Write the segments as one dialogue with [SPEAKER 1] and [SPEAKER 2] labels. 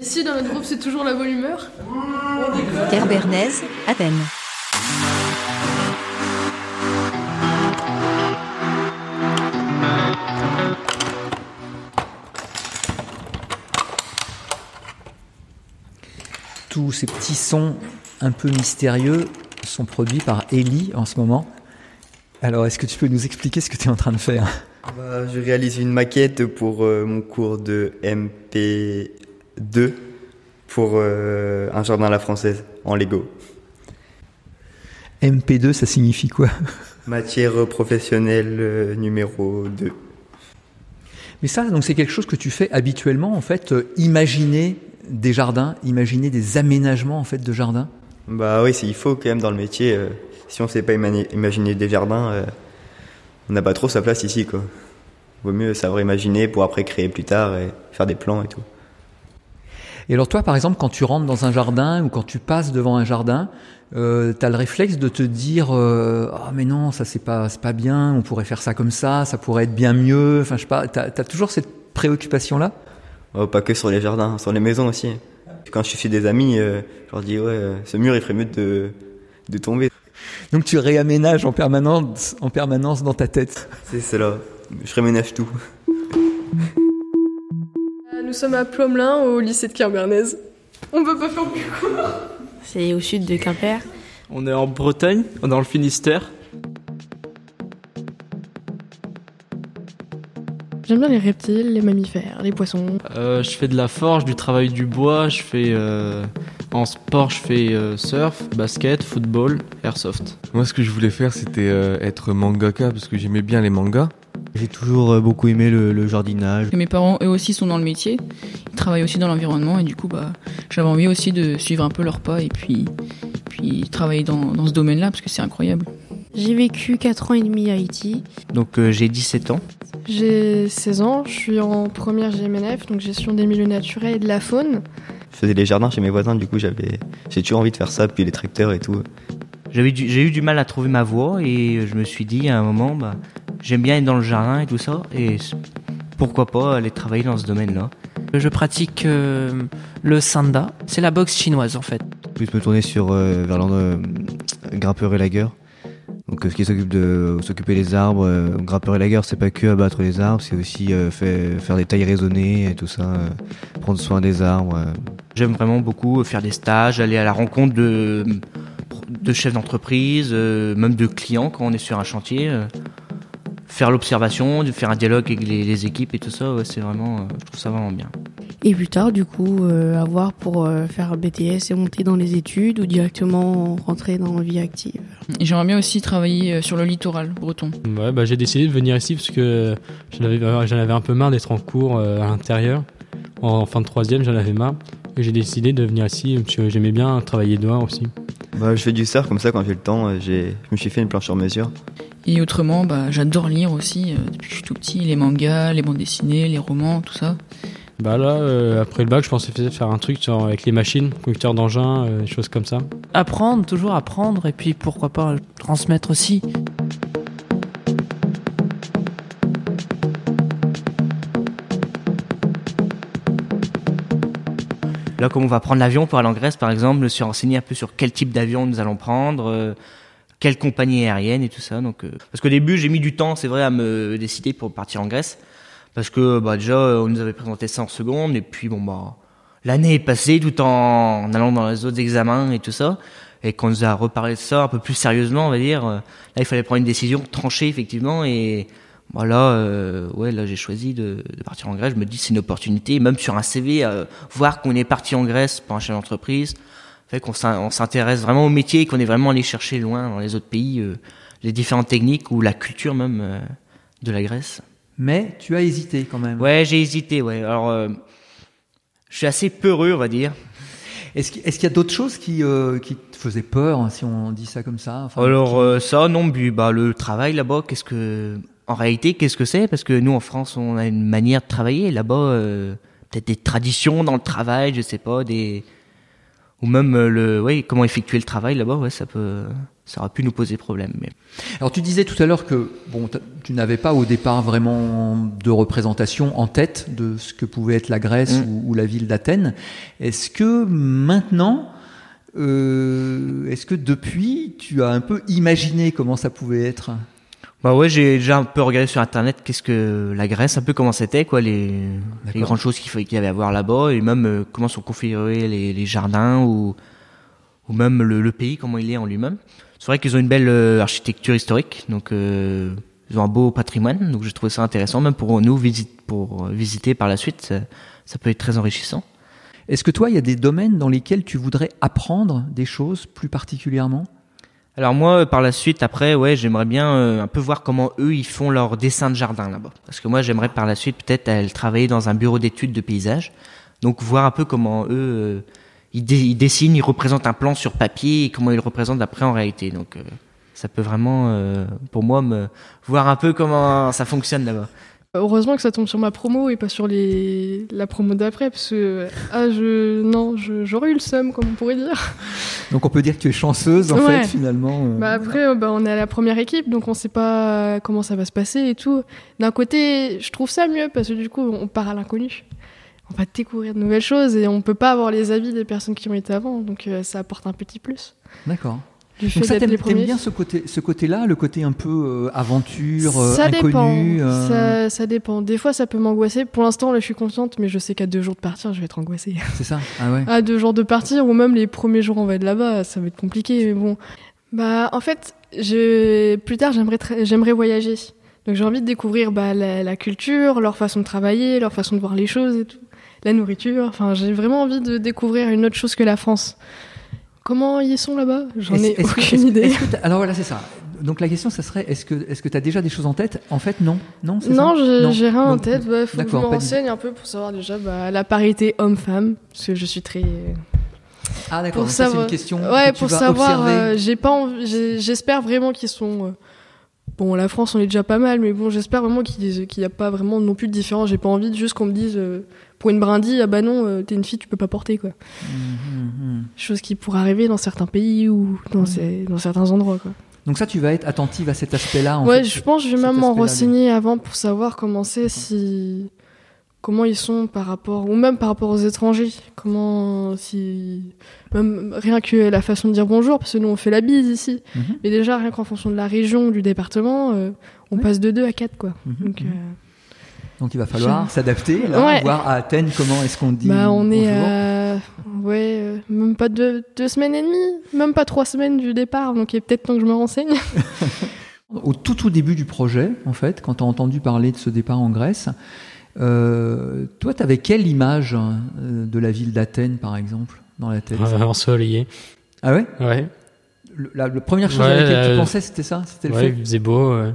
[SPEAKER 1] Ici, dans notre groupe, c'est toujours la bonne humeur.
[SPEAKER 2] Terre Bernaise, Athènes.
[SPEAKER 3] Tous ces petits sons un peu mystérieux sont produits par Ellie en ce moment. Alors, est-ce que tu peux nous expliquer ce que tu es en train de faire?
[SPEAKER 4] Bah, Je réalise une maquette pour euh, mon cours de MP2 pour euh, un jardin à la française en Lego.
[SPEAKER 3] MP2, ça signifie quoi?
[SPEAKER 4] Matière professionnelle euh, numéro 2.
[SPEAKER 3] Mais ça, donc c'est quelque chose que tu fais habituellement, en fait, imaginer des jardins, imaginer des aménagements en fait de jardins?
[SPEAKER 4] Bah oui, il faut quand même dans le métier. si on ne sait pas imaginer des jardins, on n'a pas trop sa place ici, quoi. Vaut mieux savoir imaginer pour après créer plus tard et faire des plans et tout.
[SPEAKER 3] Et alors toi, par exemple, quand tu rentres dans un jardin ou quand tu passes devant un jardin, euh, tu as le réflexe de te dire euh, ah mais non, ça c'est pas c'est pas bien, on pourrait faire ça comme ça, ça pourrait être bien mieux. Enfin, je sais pas, tu as, toujours cette préoccupation là
[SPEAKER 4] oh, Pas que sur les jardins, sur les maisons aussi. Quand je suis chez des amis, euh, je leur dis ouais, euh, ce mur il ferait mieux de de tomber.
[SPEAKER 3] Donc tu réaménages en permanence, en permanence dans ta tête.
[SPEAKER 4] C'est cela. Je réaménage tout.
[SPEAKER 1] Euh, nous sommes à Plomelin, au lycée de Quimbernaise. On peut pas faire plus court.
[SPEAKER 5] C'est au sud de Quimper.
[SPEAKER 6] On est en Bretagne, dans le Finistère.
[SPEAKER 1] J'aime bien les reptiles, les mammifères, les poissons.
[SPEAKER 6] Euh, je fais de la forge, du travail du bois, je fais euh, en sport, je fais euh, surf, basket, football, airsoft.
[SPEAKER 7] Moi, ce que je voulais faire, c'était être mangaka parce que j'aimais bien les mangas.
[SPEAKER 8] J'ai toujours beaucoup aimé le, jardinage.
[SPEAKER 9] mes parents, eux aussi, sont dans le métier. Ils travaillent aussi dans l'environnement et du coup, bah, j'avais envie aussi de suivre un peu leurs pas et puis, puis travailler dans, dans ce domaine-là parce que c'est incroyable.
[SPEAKER 5] J'ai vécu 4 ans et demi à Haïti.
[SPEAKER 8] Donc euh, j'ai 17 ans.
[SPEAKER 1] J'ai 16 ans, je suis en première GMNF, donc gestion des milieux naturels et de la faune.
[SPEAKER 4] Je faisais les jardins chez mes voisins, du coup j'avais, j'ai toujours envie de faire ça, puis les tracteurs et tout.
[SPEAKER 8] J'avais j'ai eu du mal à trouver ma voie et je me suis dit à un moment, bah, j'aime bien être dans le jardin et tout ça, et pourquoi pas aller travailler dans ce domaine-là.
[SPEAKER 10] Je pratique euh, le sanda, c'est la boxe chinoise en fait.
[SPEAKER 11] Plus me tourner sur euh, vers le grimpeur et lagueur. Donc ce qui s'occupe de s'occuper des arbres, euh, grimpeur et lagueur, c'est pas que abattre les arbres, c'est aussi euh, faire, des tailles raisonnées et tout ça, euh, prendre soin des arbres.
[SPEAKER 8] J'aime vraiment beaucoup faire des stages, aller à la rencontre de, de chefs d'entreprise, même de clients quand on est sur un chantier. Faire l'observation, faire un dialogue avec les, équipes et tout ça, c'est vraiment, je trouve ça vraiment bien.
[SPEAKER 5] Et plus tard, du coup, avoir pour faire un BTS et monter dans les études ou directement rentrer dans la vie active.
[SPEAKER 9] J'aimerais bien aussi travailler euh, sur le littoral breton.
[SPEAKER 12] Ouais, bah, j'ai décidé de venir ici parce que j'en avais, avais un peu marre d'être en cours euh, à l'intérieur. En fin de troisième, j'en avais marre. Et j'ai décidé de venir ici parce que j'aimais bien travailler dehors aussi.
[SPEAKER 4] Bah, je fais du surf comme ça quand j'ai le temps. Euh, je me suis fait une planche sur mesure.
[SPEAKER 9] Et autrement, bah, j'adore lire aussi depuis que je suis tout petit, les mangas, les bandes dessinées, les romans, tout ça.
[SPEAKER 12] Bah là, euh, après le bac, je pensais faire un truc avec les machines, conducteur d'engin, euh, des choses comme ça.
[SPEAKER 10] Apprendre, toujours apprendre, et puis pourquoi pas transmettre aussi.
[SPEAKER 8] Là, comme on va prendre l'avion pour aller en Grèce, par exemple, je me suis renseigné un peu sur quel type d'avion nous allons prendre, euh, quelle compagnie aérienne et tout ça. Donc, parce qu'au début, j'ai mis du temps, c'est vrai, à me décider pour partir en Grèce. Parce que bah, déjà, on nous avait présenté ça en seconde, et puis bon, bah, l'année est passée tout en allant dans les autres examens et tout ça. Et quand nous a reparlé de ça un peu plus sérieusement, on va dire, euh, là, il fallait prendre une décision tranchée, effectivement. Et voilà, euh, ouais, là, j'ai choisi de, de, partir en Grèce. Je me dis, c'est une opportunité, même sur un CV, euh, voir qu'on est parti en Grèce pour un chef d'entreprise, fait qu'on s'intéresse vraiment au métier et qu'on est vraiment allé chercher loin dans les autres pays, les différentes techniques ou la culture même de la Grèce
[SPEAKER 3] mais tu as hésité quand même.
[SPEAKER 8] Ouais, j'ai hésité, ouais. Alors, euh, je suis assez peureux, on va dire.
[SPEAKER 3] Est-ce qu'il y a d'autres choses qui, euh, qui te faisaient peur, hein, si on dit ça comme ça
[SPEAKER 8] Alors, euh, ça, non, bah, le travail là-bas, qu'est-ce que. En réalité, qu'est-ce que c'est? Parce que nous, en France, on a une manière de travailler. Là-bas, peut-être des traditions dans le travail, je sais pas, des. Ou même le. Oui, comment effectuer le travail là-bas, ouais, ça peut ça aurait pu nous poser problème. Mais
[SPEAKER 3] Alors tu disais tout à l'heure que bon, tu n'avais pas au départ vraiment de représentation en tête de ce que pouvait être la Grèce
[SPEAKER 8] Mm.
[SPEAKER 3] ou, ou la ville d'Athènes. Est-ce que maintenant, euh, est-ce que depuis, tu as un peu imaginé comment ça pouvait être?
[SPEAKER 8] Bah ouais, j'ai déjà un peu regardé sur internet qu'est-ce que la Grèce, un peu comment c'était, quoi, les, les grandes choses qu'il qu'il y avait à voir là-bas, et même euh, comment sont configurés les, les jardins ou, ou même le, le pays, comment il est en lui-même. C'est vrai qu'ils ont une belle euh, architecture historique, donc euh, ils ont un beau patrimoine, donc j'ai trouvé ça intéressant, même pour nous visite, pour visiter par la suite, ça, ça peut être très enrichissant.
[SPEAKER 3] Est-ce que toi, il y a des domaines dans lesquels tu voudrais apprendre des choses plus particulièrement?
[SPEAKER 8] Alors moi, euh, par la suite, après, ouais, j'aimerais bien euh, un peu voir comment eux ils font leur dessin de jardin là-bas. Parce que moi, j'aimerais par la suite peut-être aller travailler dans un bureau d'études de paysage, donc voir un peu comment eux euh, ils, dessinent, ils représentent un plan sur papier et comment ils le représentent après en réalité. Donc ça peut vraiment, pour moi, me voir un peu comment ça fonctionne là-bas.
[SPEAKER 1] Heureusement que ça tombe sur ma promo et pas sur les... la promo d'après, parce que ah, je... non, je- j'aurais eu le seum, comme on pourrait dire.
[SPEAKER 3] Donc on peut dire que tu es chanceuse en
[SPEAKER 1] Ouais.
[SPEAKER 3] fait finalement. euh.
[SPEAKER 1] Bah après, euh, bah, on est à la première équipe, donc on sait pas comment ça va se passer et tout. D'un côté, je trouve ça mieux parce que du coup, on part à l'inconnu. On va découvrir de nouvelles choses et on peut pas avoir les avis des personnes qui ont été avant, donc euh, ça apporte un petit plus.
[SPEAKER 3] D'accord.
[SPEAKER 1] Du
[SPEAKER 3] Donc
[SPEAKER 1] fait
[SPEAKER 3] ça t'aimes bien ce côté, ce côté-là, le côté un peu euh, aventure, euh,
[SPEAKER 1] ça
[SPEAKER 3] inconnu.
[SPEAKER 1] dépend.
[SPEAKER 3] euh,
[SPEAKER 1] Ça, ça dépend. Des fois, ça peut m'angoisser. Pour l'instant, là, je suis consciente, mais je sais qu'à deux jours de partir, je vais être angoissée.
[SPEAKER 3] C'est ça? Ah ouais.
[SPEAKER 1] À deux jours de partir, ou même les premiers jours, on va être là-bas, ça va être compliqué. Mais bon, bah, en fait, je... plus tard, j'aimerais, tra- j'aimerais voyager. Donc, j'ai envie de découvrir bah, la, la culture, leur façon de travailler, leur façon de voir les choses et tout, la nourriture. Enfin, j'ai vraiment envie de découvrir une autre chose que la France. Comment ils sont là-bas J'en ai
[SPEAKER 3] que-
[SPEAKER 1] aucune idée.
[SPEAKER 3] alors voilà, c'est ça. Donc la question, ça serait est-ce que est-ce que tu as déjà des choses en tête? En fait, non. Non,
[SPEAKER 1] Non, j'ai rien en tête. Il faut que je me renseigne un peu pour savoir déjà bah, la parité homme-femme, parce que je suis très.
[SPEAKER 3] Ah d'accord. C'est
[SPEAKER 1] savoir-
[SPEAKER 3] une question.
[SPEAKER 1] Ouais,
[SPEAKER 3] que tu
[SPEAKER 1] pour
[SPEAKER 3] vas
[SPEAKER 1] savoir. euh, j'ai pas. envie- j'ai- J'espère vraiment qu'ils sont. euh, Bon, la France, on est déjà pas mal, mais bon, j'espère vraiment qu'il n'y a pas vraiment non plus de différence. J'ai pas envie de juste qu'on me dise euh, pour une brindille, ah bah non, euh, t'es une fille, tu peux pas porter quoi.
[SPEAKER 3] Mhm.
[SPEAKER 1] Chose qui pourrait arriver dans certains pays ou dans, ces- dans certains endroits quoi.
[SPEAKER 3] Donc ça, tu vas être attentive à cet aspect-là.
[SPEAKER 1] ouais,
[SPEAKER 3] fait,
[SPEAKER 1] je pense que je vais même m'en
[SPEAKER 3] de-
[SPEAKER 1] renseigner avant pour savoir comment c'est, si comment ils sont par rapport, ou même par rapport aux étrangers, comment si même rien que la façon de dire bonjour, parce que nous on fait la bise ici,
[SPEAKER 3] Mhm.
[SPEAKER 1] mais déjà rien qu'en fonction de la région, du département, euh, on
[SPEAKER 3] Ouais.
[SPEAKER 1] passe de 2 à 4 quoi.
[SPEAKER 3] Mhm,
[SPEAKER 1] Donc,
[SPEAKER 3] mhm.
[SPEAKER 1] euh,
[SPEAKER 3] Donc il va falloir
[SPEAKER 1] Je-
[SPEAKER 3] s'adapter,
[SPEAKER 1] Ouais.
[SPEAKER 3] voir à Athènes comment est-ce qu'on dit.
[SPEAKER 1] bah on est à ouais euh, même pas deux, deux semaines et demie, même pas trois semaines du départ, donc il est peut-être temps que je me renseigne.
[SPEAKER 3] Au tout tout début du projet, en fait, quand tu as entendu parler de ce départ en Grèce, euh, toi, tu avais quelle image euh, de la ville d'Athènes, par exemple, dans la tête?
[SPEAKER 12] Euh, ensoleillé.
[SPEAKER 3] Ah ouais?
[SPEAKER 12] Ouais.
[SPEAKER 3] Le- la, la première chose
[SPEAKER 12] Ouais,
[SPEAKER 3] à laquelle tu
[SPEAKER 12] euh,
[SPEAKER 3] pensais, c'était ça? C'était le
[SPEAKER 12] Ouais,
[SPEAKER 3] fait
[SPEAKER 12] il faisait beau. ouais.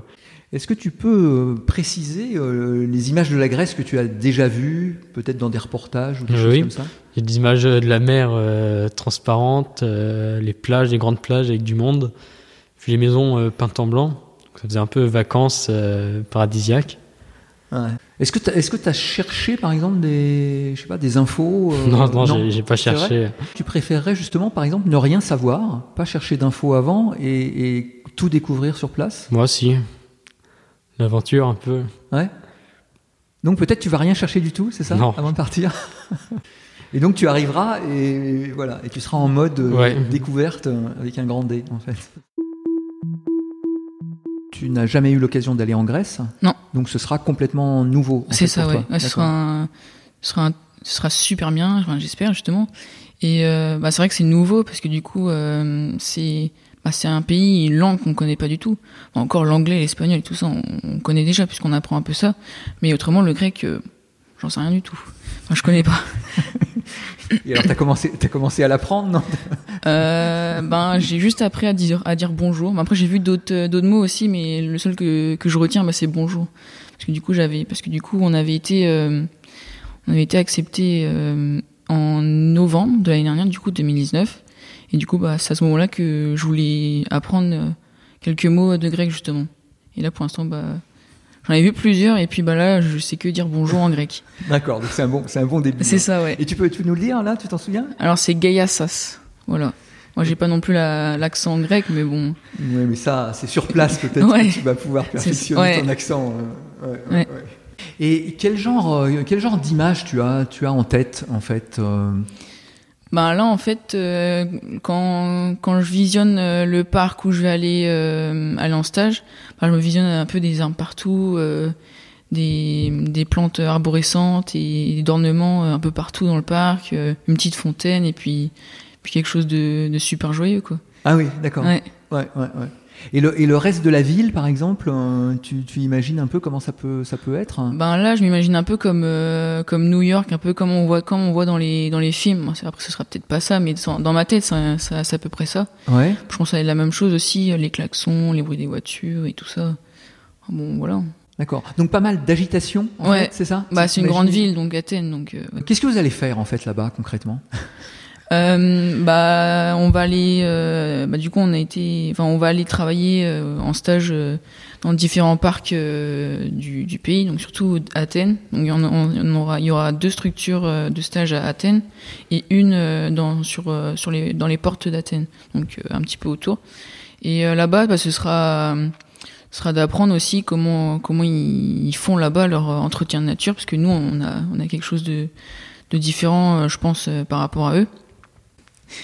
[SPEAKER 3] Est-ce que tu peux euh, préciser euh, les images de la Grèce que tu as déjà vues, peut-être dans des reportages ou des choses
[SPEAKER 12] Oui.
[SPEAKER 3] comme ça?
[SPEAKER 12] Il y a des images de la mer euh, transparente, euh, les plages, les grandes plages avec du monde, puis les maisons euh, peintes en blanc. Donc, ça faisait un peu vacances euh, paradisiaques.
[SPEAKER 3] Ouais. Est-ce que tu as cherché, par exemple, des, je sais pas, des infos euh,
[SPEAKER 12] Non, non, j'ai- j'ai pas cherché.
[SPEAKER 3] Tu préférerais justement, par exemple, ne rien savoir, pas chercher d'infos avant et, et tout découvrir sur place?
[SPEAKER 12] Moi aussi. L'aventure un peu.
[SPEAKER 3] Ouais. Donc peut-être tu vas rien chercher du tout, c'est ça
[SPEAKER 12] Non.
[SPEAKER 3] Avant de partir? Et donc tu arriveras et voilà, et tu seras en mode euh,
[SPEAKER 12] Ouais.
[SPEAKER 3] découverte euh, avec un grand D en fait. Tu n'as jamais eu l'occasion d'aller en Grèce?
[SPEAKER 9] Non.
[SPEAKER 3] Donc ce sera complètement nouveau.
[SPEAKER 9] C'est ça,
[SPEAKER 3] pour
[SPEAKER 9] ouais. ce, sera un- ce, sera un- ce sera super bien, j'espère justement. Et euh, bah, c'est vrai que c'est nouveau parce que du coup, euh, c'est bah, c'est un pays, une langue qu'on connaît pas du tout. Encore l'anglais, l'espagnol et tout ça, on, on connaît déjà puisqu'on apprend un peu ça. Mais autrement, le grec, euh, j'en sais rien du tout. Enfin, je connais pas.
[SPEAKER 3] Et alors t'as commencé, t'as commencé à l'apprendre, non?
[SPEAKER 9] Euh, ben, j'ai juste appris à dire, à dire bonjour. Mais après, j'ai vu d'autres, euh, d'autres mots aussi, mais le seul que, que je retiens, bah, c'est bonjour. Parce que du coup, j'avais, parce que du coup, on avait été, euh, on avait été accepté euh, en novembre de l'année dernière, du coup 2019. Et du coup, bah, c'est à ce moment-là que je voulais apprendre euh, quelques mots de grec justement. Et là, pour l'instant, bah, j'en ai vu plusieurs, et puis bah là, je sais que dire bonjour en grec.
[SPEAKER 3] D'accord, donc c'est un bon, un bon début.
[SPEAKER 9] C'est
[SPEAKER 3] hein.
[SPEAKER 9] ça, ouais.
[SPEAKER 3] Et tu peux, tu peux nous le dire là, tu t'en souviens?
[SPEAKER 9] Alors c'est Gaiassas, voilà. Moi, j'ai pas non plus la- l'accent grec, mais bon.
[SPEAKER 3] Oui, mais ça, c'est sur place peut-être
[SPEAKER 9] Ouais.
[SPEAKER 3] que tu vas pouvoir perfectionner
[SPEAKER 9] ouais.
[SPEAKER 3] ton accent. euh, ouais. Et quel genre, euh, quel genre d'image tu as, tu as en tête en fait euh,
[SPEAKER 9] Ben là, en fait, euh, quand, quand je visionne euh, le parc où je vais aller, euh, aller en stage, ben, je me visionne un peu des arbres partout, euh, des, des plantes arborescentes et d'ornements euh, un peu partout dans le parc, euh, une petite fontaine et puis, puis quelque chose de, de super joyeux, quoi.
[SPEAKER 3] Ah oui, d'accord.
[SPEAKER 9] Ouais.
[SPEAKER 3] Ouais, ouais, ouais. Et le, et le reste de la ville, par exemple, euh, tu, tu imagines un peu comment ça peut, ça peut être
[SPEAKER 9] Ben là, je m'imagine un peu comme euh, comme New York, un peu comme on voit comme on voit dans les dans les films. Après, ce sera peut-être pas ça, mais dans ma tête, c'est à peu près ça.
[SPEAKER 3] Ouais.
[SPEAKER 9] Je pense à la même chose aussi, les klaxons, les bruits des voitures et tout ça. Bon, voilà.
[SPEAKER 3] D'accord. Donc pas mal d'agitation,
[SPEAKER 9] ouais,
[SPEAKER 3] c'est ça
[SPEAKER 9] Bah, c'est une grande ville, donc Athènes, donc. euh, ouais.
[SPEAKER 3] Qu'est-ce que vous allez faire en fait là-bas concrètement?
[SPEAKER 9] Euh, bah, on va aller. euh, bah, du coup, on a été. Enfin, on va aller travailler euh, en stage euh, dans différents parcs du, du pays, donc surtout à Athènes. Donc, il y, aura, il y aura deux structures de stage à Athènes et une dans sur sur les dans les portes d'Athènes, donc un petit peu autour. Et là-bas, bah, ce sera sera d'apprendre aussi comment comment ils, font là-bas leur entretien de nature, parce que nous, on a on a quelque chose de de différent, je pense, par rapport à eux.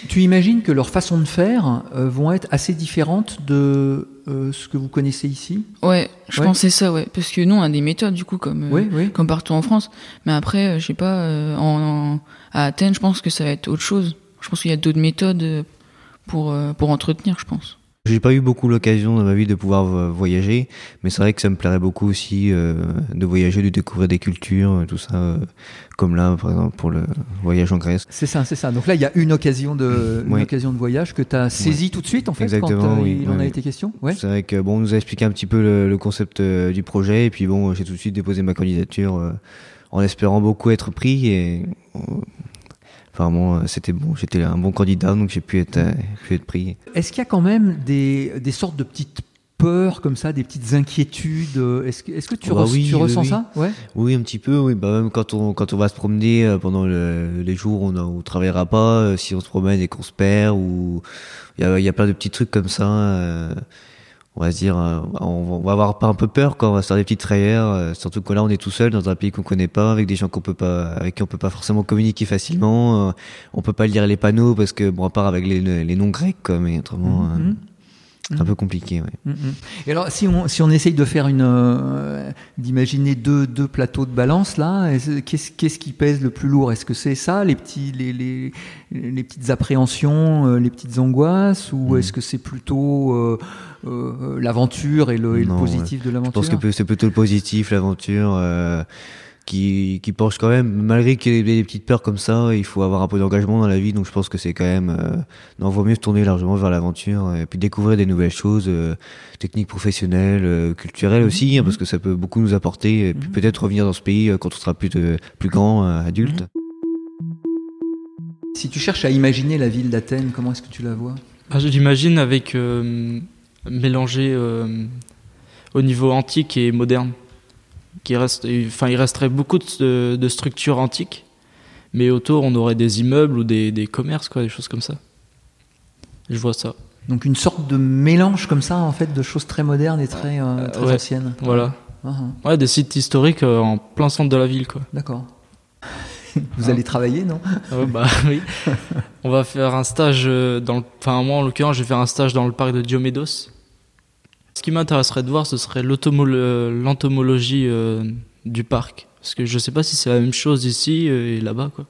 [SPEAKER 3] Tu imagines que leurs façons de faire euh, vont être assez différentes de euh, ce que vous connaissez ici?
[SPEAKER 9] Ouais, je
[SPEAKER 3] Ouais.
[SPEAKER 9] c'est ça, ouais. Parce que nous, on a des méthodes, du coup, comme, euh,
[SPEAKER 3] Oui, oui.
[SPEAKER 9] comme partout en France. Mais après, euh, je sais pas, euh, en, en- à Athènes, je pense que ça va être autre chose. Je pense qu'il y a d'autres méthodes euh, pour, euh, pour entretenir, je pense.
[SPEAKER 11] J'ai pas eu beaucoup l'occasion dans ma vie de pouvoir voyager, mais c'est vrai que ça me plairait beaucoup aussi euh, de voyager, de découvrir des cultures, euh, tout ça, euh, comme là par exemple pour le voyage en Grèce.
[SPEAKER 3] C'est ça, c'est ça. Donc là, il y a une occasion de, une occasion de voyage que tu as saisie
[SPEAKER 11] Ouais.
[SPEAKER 3] tout de suite, en fait,
[SPEAKER 11] Exactement,
[SPEAKER 3] quand euh,
[SPEAKER 11] oui,
[SPEAKER 3] il en
[SPEAKER 11] oui,
[SPEAKER 3] a été question? Ouais.
[SPEAKER 11] C'est vrai que bon, on nous a expliqué un petit peu le, le concept euh, du projet, et puis bon, j'ai tout de suite déposé ma candidature euh, en espérant beaucoup être pris, et apparemment euh, c'était bon, j'étais un bon candidat, donc j'ai pu être, euh, pu être pris.
[SPEAKER 3] Est-ce qu'il y a quand même des, des sortes de petites peurs comme ça, des petites inquiétudes euh, Est-ce que, est-ce que tu,
[SPEAKER 11] Oh bah
[SPEAKER 3] res-
[SPEAKER 11] oui,
[SPEAKER 3] tu
[SPEAKER 11] oui,
[SPEAKER 3] ressens
[SPEAKER 11] oui.
[SPEAKER 3] ça? Ouais.
[SPEAKER 11] Oui, un petit peu, oui. Bah, même quand on, quand on va se promener pendant le- les jours où on ne travaillera pas, si on se promène et qu'on se perd, ou il y a, y a plein de petits trucs comme ça. euh, on va se dire, euh, on, va- avoir pas un peu peur quand on va se faire des petites frayeurs, euh, surtout que là on est tout seul dans un pays qu'on connaît pas, avec des gens qu'on peut pas, avec qui on peut pas forcément communiquer facilement. euh, on peut pas lire les panneaux parce que bon, à part avec les, noms grecs, quoi, mais autrement,
[SPEAKER 3] Mhm.
[SPEAKER 11] Un peu compliqué. Ouais.
[SPEAKER 3] Mhm. Et alors, si on, si on essaye de faire une, euh, d'imaginer deux, deux plateaux de balance là, est-ce- qu'est-ce, qu'est-ce qui pèse le plus lourd? Est-ce que c'est ça, les petits, les, les, les petites appréhensions, euh, les petites angoisses, ou est-ce que c'est plutôt euh, euh, l'aventure et le, et le positif de
[SPEAKER 11] Je
[SPEAKER 3] l'aventure?
[SPEAKER 11] pense que c'est plutôt le positif, l'aventure, euh, qui, qui penche quand même, malgré qu'il y ait des petites peurs comme ça, il faut avoir un peu d'engagement dans la vie, donc je pense que c'est quand même, euh, non, vaut mieux se tourner largement vers l'aventure, et puis découvrir des nouvelles choses, euh, techniques professionnelles, euh, culturelles aussi, hein, parce que ça peut beaucoup nous apporter, et puis peut-être revenir dans ce pays euh, quand on sera plus, de, plus grand, euh, adulte.
[SPEAKER 3] Si tu cherches à imaginer la ville d'Athènes, comment est-ce que tu la vois?
[SPEAKER 6] Ah, je l'imagine avec euh, mélangé euh, au niveau antique et moderne. Qui reste, enfin, il resterait beaucoup de, de structures antiques, mais autour on aurait des immeubles ou des, des commerces, quoi, des choses comme ça. Je vois ça.
[SPEAKER 3] Donc une sorte de mélange comme ça, en fait, de choses très modernes et très, euh, très
[SPEAKER 6] Ouais,
[SPEAKER 3] anciennes.
[SPEAKER 6] Voilà.
[SPEAKER 3] Ah, ah.
[SPEAKER 6] Ouais, des sites historiques euh, en plein centre de la ville, quoi.
[SPEAKER 3] D'accord. Vous
[SPEAKER 6] Hein
[SPEAKER 3] allez travailler, non?
[SPEAKER 6] Ouais, bah oui. On va faire un stage euh, dans le... Enfin, moi, en l'occurrence, je vais faire un stage dans le parc de Diomédos. Ce qui m'intéresserait de voir, ce serait l'entomologie euh, du parc. Parce que je sais pas si c'est la même chose ici euh, et là-bas, quoi.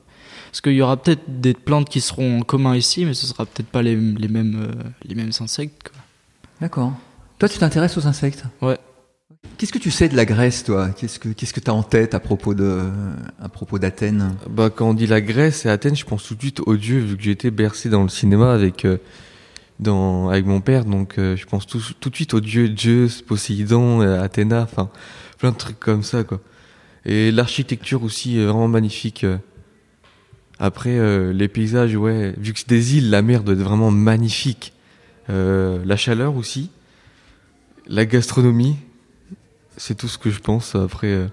[SPEAKER 6] Parce qu'il y aura peut-être des plantes qui seront en commun ici, mais ce sera peut-être pas les, les mêmes, euh, les mêmes insectes, quoi.
[SPEAKER 3] D'accord. Toi, tu t'intéresses aux insectes?
[SPEAKER 6] Ouais.
[SPEAKER 3] Qu'est-ce que tu sais de la Grèce, toi? Qu'est-ce que qu'est-ce que t'as en tête à propos de à propos d'Athènes?
[SPEAKER 7] Bah, quand on dit la Grèce et Athènes, je pense tout de suite aux dieux, vu que j'ai été bercé dans le cinéma avec, euh, dans, avec mon père. Donc, euh, je pense tout, tout de suite aux dieux Zeus, Poséidon, euh, Athéna, enfin, plein de trucs comme ça, quoi. Et l'architecture aussi est vraiment magnifique. euh. Après, euh, les paysages, ouais, vu que c'est des îles, la mer doit être vraiment magnifique. Euh, la chaleur aussi. La gastronomie. C'est tout ce que je pense. Après, euh,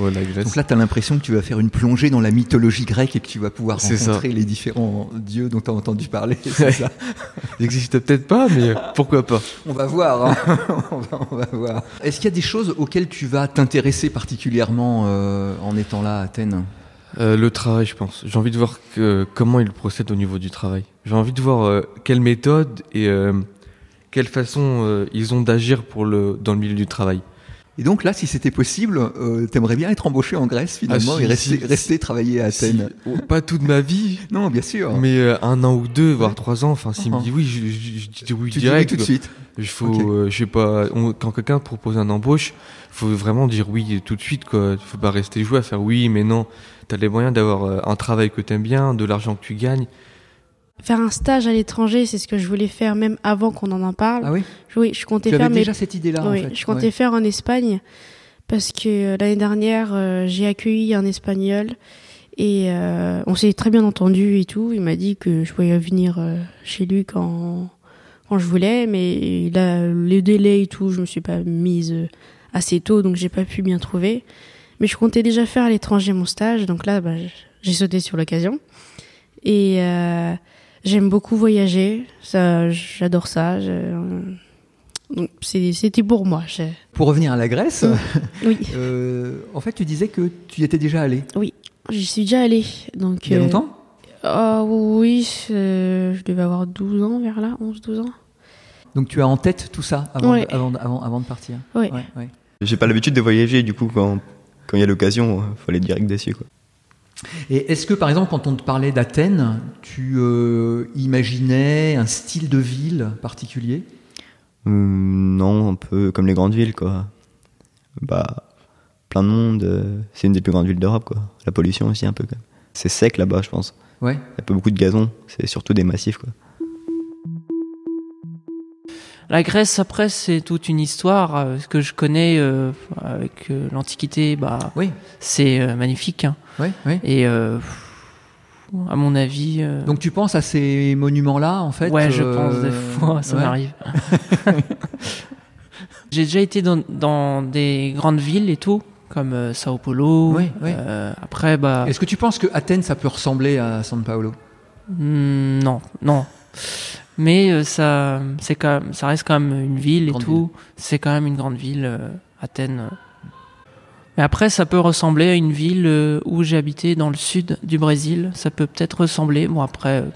[SPEAKER 7] Ouais, la Grèce.
[SPEAKER 3] Donc là, tu as l'impression que tu vas faire une plongée dans la mythologie grecque et que tu vas pouvoir
[SPEAKER 7] ça.
[SPEAKER 3] rencontrer les différents dieux dont tu as entendu parler. Ça?
[SPEAKER 7] Ils n'existent peut-être pas, mais pourquoi pas?
[SPEAKER 3] On va voir. hein. on, va, on va voir. Est-ce qu'il y a des choses auxquelles tu vas t'intéresser particulièrement euh, en étant là à Athènes?
[SPEAKER 7] Euh, le travail, je pense. J'ai envie de voir que- comment ils procèdent au niveau du travail. J'ai envie de voir euh, quelle méthode et euh, quelle façon ils ont d'agir pour le dans le milieu du travail.
[SPEAKER 3] Et donc là, si c'était possible, euh, t'aimerais bien être embauché en Grèce finalement
[SPEAKER 7] Ah, si,
[SPEAKER 3] et rester,
[SPEAKER 7] si,
[SPEAKER 3] rester travailler à Athènes.
[SPEAKER 7] Oh, pas toute ma vie,
[SPEAKER 3] Non, bien sûr.
[SPEAKER 7] mais euh, un an ou deux, voire trois ans. Enfin, s'il
[SPEAKER 3] Uh-huh.
[SPEAKER 7] me dit oui, je, je- je dis oui
[SPEAKER 3] tu dis
[SPEAKER 7] direct.
[SPEAKER 3] oui tout de suite.
[SPEAKER 7] Il faut,
[SPEAKER 3] Ok.
[SPEAKER 7] euh, je sais pas, on- quand quelqu'un te propose un embauche, faut vraiment dire oui tout de suite, quoi. Faut pas rester jouer à faire oui, mais non. T'as les moyens d'avoir euh, un travail que t'aimes bien, de l'argent que tu gagnes.
[SPEAKER 5] Faire un stage à l'étranger, c'est ce que je voulais faire même avant qu'on en en parle.
[SPEAKER 3] Ah oui
[SPEAKER 5] Oui, je comptais
[SPEAKER 3] Tu avais
[SPEAKER 5] faire mes
[SPEAKER 3] déjà cette idée-là en
[SPEAKER 5] oui,
[SPEAKER 3] fait.
[SPEAKER 5] je comptais
[SPEAKER 3] Ouais.
[SPEAKER 5] faire en Espagne parce que euh, l'année dernière, euh, j'ai accueilli un Espagnol et euh, on s'est très bien entendu et tout. Il m'a dit que je pouvais venir euh, chez lui quand, quand je voulais, mais là, les délais et tout, je me suis pas mise assez tôt, donc j'ai pas pu bien trouver. Mais je comptais déjà faire à l'étranger mon stage, donc là, bah, j'ai sauté sur l'occasion. Et euh, j'aime beaucoup voyager, ça, j'adore ça. je- donc c'est- c'était pour moi.
[SPEAKER 3] Pour revenir à la Grèce,
[SPEAKER 5] Oui.
[SPEAKER 3] euh, en fait, tu disais que tu y étais déjà allé.
[SPEAKER 5] Oui, j'y suis déjà allée. Donc,
[SPEAKER 3] Il y a
[SPEAKER 5] euh,
[SPEAKER 3] longtemps?
[SPEAKER 5] Ah oui, euh, je devais avoir 12 ans vers là, 11-12 ans.
[SPEAKER 3] Donc tu as en tête tout ça avant,
[SPEAKER 5] Ouais.
[SPEAKER 3] de, avant, avant, avant de partir?
[SPEAKER 5] Ouais.
[SPEAKER 3] Ouais, ouais.
[SPEAKER 4] J'ai pas l'habitude de voyager, du coup, quand quand il y a l'occasion, il faut aller direct dessus. Quoi.
[SPEAKER 3] Et est-ce que, par exemple, quand on te parlait d'Athènes, tu euh, imaginais un style de ville particulier?
[SPEAKER 4] Hum, non, un peu comme les grandes villes, quoi. Bah, plein de monde. euh, c'est une des plus grandes villes d'Europe, quoi. La pollution aussi, un peu, quand même. C'est sec là-bas, je pense.
[SPEAKER 3] Ouais.
[SPEAKER 4] Il y a pas beaucoup de gazon, c'est surtout des massifs, quoi.
[SPEAKER 10] La Grèce, après, c'est toute une histoire. euh, Ce que je connais euh, avec euh, l'Antiquité, bah,
[SPEAKER 3] Oui.
[SPEAKER 10] c'est euh, magnifique. hein.
[SPEAKER 3] Oui, oui.
[SPEAKER 10] Et euh, à mon avis. euh,
[SPEAKER 3] Donc tu penses à ces monuments-là, en fait
[SPEAKER 10] ouais, je
[SPEAKER 3] euh,
[SPEAKER 10] pense des fois, ça
[SPEAKER 3] ouais.
[SPEAKER 10] m'arrive. J'ai déjà été dans, dans des grandes villes et tout, comme euh, Sao Paulo.
[SPEAKER 3] Oui, oui.
[SPEAKER 10] Après, bah.
[SPEAKER 3] Est-ce que tu penses que Athènes, ça peut ressembler à San Paolo
[SPEAKER 10] Hmm, non, non. Mais ça, c'est quand même, ça reste quand même une ville et
[SPEAKER 3] Grande
[SPEAKER 10] tout. C'est quand même une grande ville, Athènes. Mais après, ça peut ressembler à une ville euh, où j'ai habité dans le sud du Brésil. Ça peut peut-être ressembler. Bon, après, euh,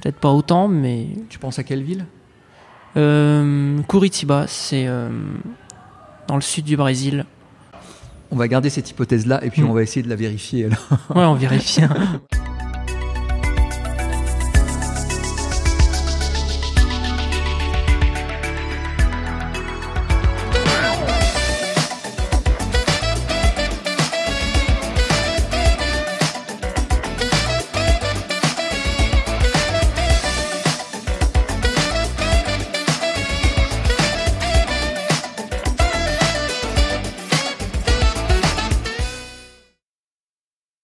[SPEAKER 10] peut-être pas autant, mais.
[SPEAKER 3] Tu penses à quelle ville?
[SPEAKER 10] Euh, Curitiba, c'est euh, dans le sud du Brésil.
[SPEAKER 3] On va garder cette hypothèse-là et puis
[SPEAKER 10] Mm.
[SPEAKER 3] on va essayer de la vérifier. Alors.
[SPEAKER 10] Ouais, on vérifie. hein.